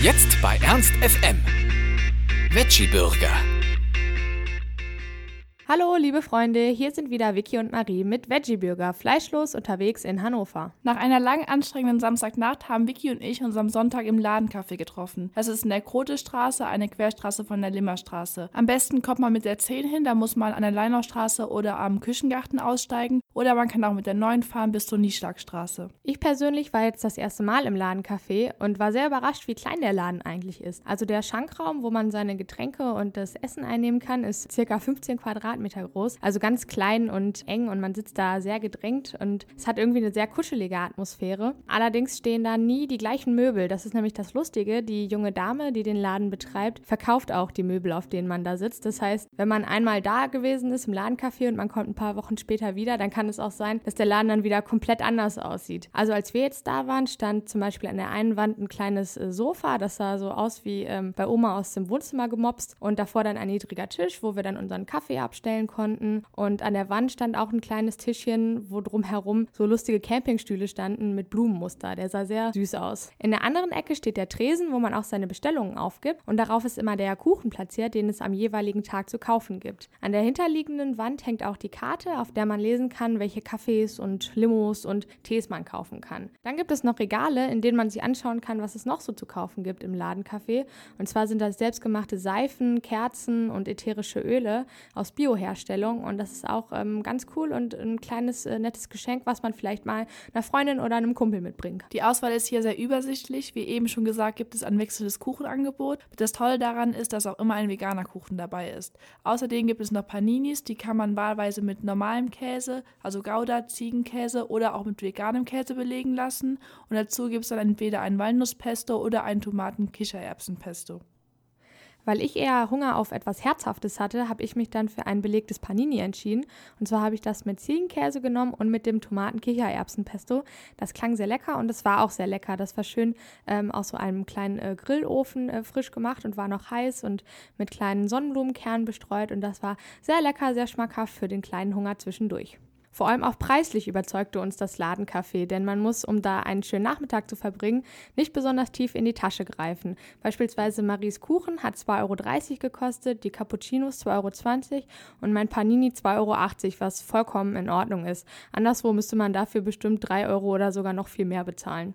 Jetzt bei Ernst FM. Veggie Burger. Hallo, liebe Freunde, hier sind wieder Vicky und Marie mit Veggie Burger, fleischlos unterwegs in Hannover. Nach einer lang anstrengenden Samstagnacht haben Vicky und ich uns am Sonntag im Ladencafé getroffen. Das ist in der Krotestraße, eine Querstraße von der Limmerstraße. Am besten kommt man mit der 10 hin, da muss man an der Leinaustraße oder am Küchengarten aussteigen oder man kann auch mit der 9 fahren bis zur Nieschlagstraße. Ich persönlich war jetzt das erste Mal im Ladencafé und war sehr überrascht, wie klein der Laden eigentlich ist. Also der Schankraum, wo man seine Getränke und das Essen einnehmen kann, ist circa 15 Quadratmeter Quadratmeter groß. Also ganz klein und eng und man sitzt da sehr gedrängt und es hat irgendwie eine sehr kuschelige Atmosphäre. Allerdings stehen da nie die gleichen Möbel. Das ist nämlich das Lustige. Die junge Dame, die den Laden betreibt, verkauft auch die Möbel, auf denen man da sitzt. Das heißt, wenn man einmal da gewesen ist im Ladencafé und man kommt ein paar Wochen später wieder, dann kann es auch sein, dass der Laden dann wieder komplett anders aussieht. Also als wir jetzt da waren, stand zum Beispiel an der einen Wand ein kleines äh, Sofa, das sah so aus wie ähm, bei Oma aus dem Wohnzimmer gemopst und davor dann ein niedriger Tisch, wo wir dann unseren Kaffee abstellen aufstellen konnten. Und an der Wand stand auch ein kleines Tischchen, wo drumherum so lustige Campingstühle standen mit Blumenmuster. Der sah sehr süß aus. In der anderen Ecke steht der Tresen, wo man auch seine Bestellungen aufgibt. Und darauf ist immer der Kuchen platziert, den es am jeweiligen Tag zu kaufen gibt. An der hinterliegenden Wand hängt auch die Karte, auf der man lesen kann, welche Kaffees und Limos und Tees man kaufen kann. Dann gibt es noch Regale, in denen man sich anschauen kann, was es noch so zu kaufen gibt im Ladencafé. Und zwar sind das selbstgemachte Seifen, Kerzen und ätherische Öle aus Bio Herstellung und das ist auch ähm, ganz cool und ein kleines äh, nettes Geschenk, was man vielleicht mal einer Freundin oder einem Kumpel mitbringt. Die Auswahl ist hier sehr übersichtlich. Wie eben schon gesagt, gibt es ein wechselndes Kuchenangebot. Das Tolle daran ist, dass auch immer ein veganer Kuchen dabei ist. Außerdem gibt es noch Paninis, die kann man wahlweise mit normalem Käse, also Gouda, Ziegenkäse oder auch mit veganem Käse belegen lassen. Und dazu gibt es dann entweder ein Walnusspesto oder ein Tomaten-Kichererbsenpesto. Weil ich eher Hunger auf etwas Herzhaftes hatte, habe ich mich dann für ein belegtes Panini entschieden. Und zwar habe ich das mit Ziegenkäse genommen und mit dem Tomaten-Kichererbsenpesto. Das klang sehr lecker und es war auch sehr lecker. Das war schön ähm, aus so einem kleinen äh, Grillofen äh, frisch gemacht und war noch heiß und mit kleinen Sonnenblumenkernen bestreut. Und das war sehr lecker, sehr schmackhaft für den kleinen Hunger zwischendurch. Vor allem auch preislich überzeugte uns das Ladencafé, denn man muss, um da einen schönen Nachmittag zu verbringen, nicht besonders tief in die Tasche greifen. Beispielsweise Maries Kuchen hat 2,30 Euro gekostet, die Cappuccinos 2,20 Euro und mein Panini 2,80 Euro, was vollkommen in Ordnung ist. Anderswo müsste man dafür bestimmt 3 Euro oder sogar noch viel mehr bezahlen.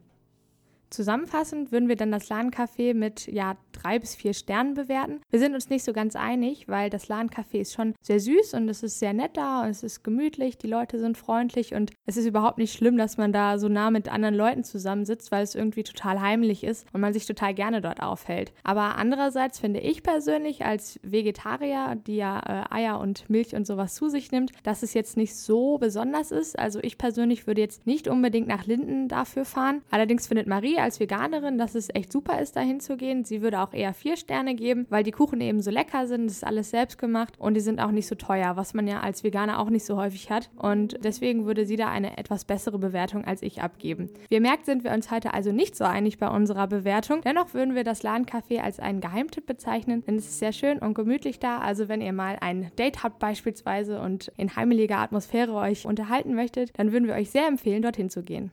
Zusammenfassend würden wir dann das Ladencafé mit ja drei bis vier Sternen bewerten. Wir sind uns nicht so ganz einig, weil das Ladencafé ist schon sehr süß und es ist sehr nett da und es ist gemütlich, die Leute sind freundlich und es ist überhaupt nicht schlimm, dass man da so nah mit anderen Leuten zusammensitzt, weil es irgendwie total heimlich ist und man sich total gerne dort aufhält. Aber andererseits finde ich persönlich als Vegetarier, die ja äh, Eier und Milch und sowas zu sich nimmt, dass es jetzt nicht so besonders ist. Also ich persönlich würde jetzt nicht unbedingt nach Linden dafür fahren. Allerdings findet Marie als Veganerin, dass es echt super ist, dahin zu gehen. Sie würde auch eher vier Sterne geben, weil die Kuchen eben so lecker sind. Das ist alles selbst gemacht und die sind auch nicht so teuer, was man ja als Veganer auch nicht so häufig hat. Und deswegen würde sie da eine etwas bessere Bewertung als ich abgeben. Wie ihr merkt, sind wir uns heute also nicht so einig bei unserer Bewertung. Dennoch würden wir das Ladencafé als einen Geheimtipp bezeichnen, denn es ist sehr schön und gemütlich da. Also wenn ihr mal ein Date habt beispielsweise und in heimeliger Atmosphäre euch unterhalten möchtet, dann würden wir euch sehr empfehlen, dorthin zu gehen.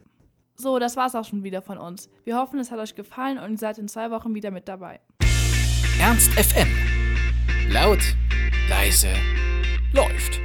So, das war's auch schon wieder von uns. Wir hoffen, es hat euch gefallen und ihr seid in zwei Wochen wieder mit dabei. Ernst FM. Laut, leise, läuft.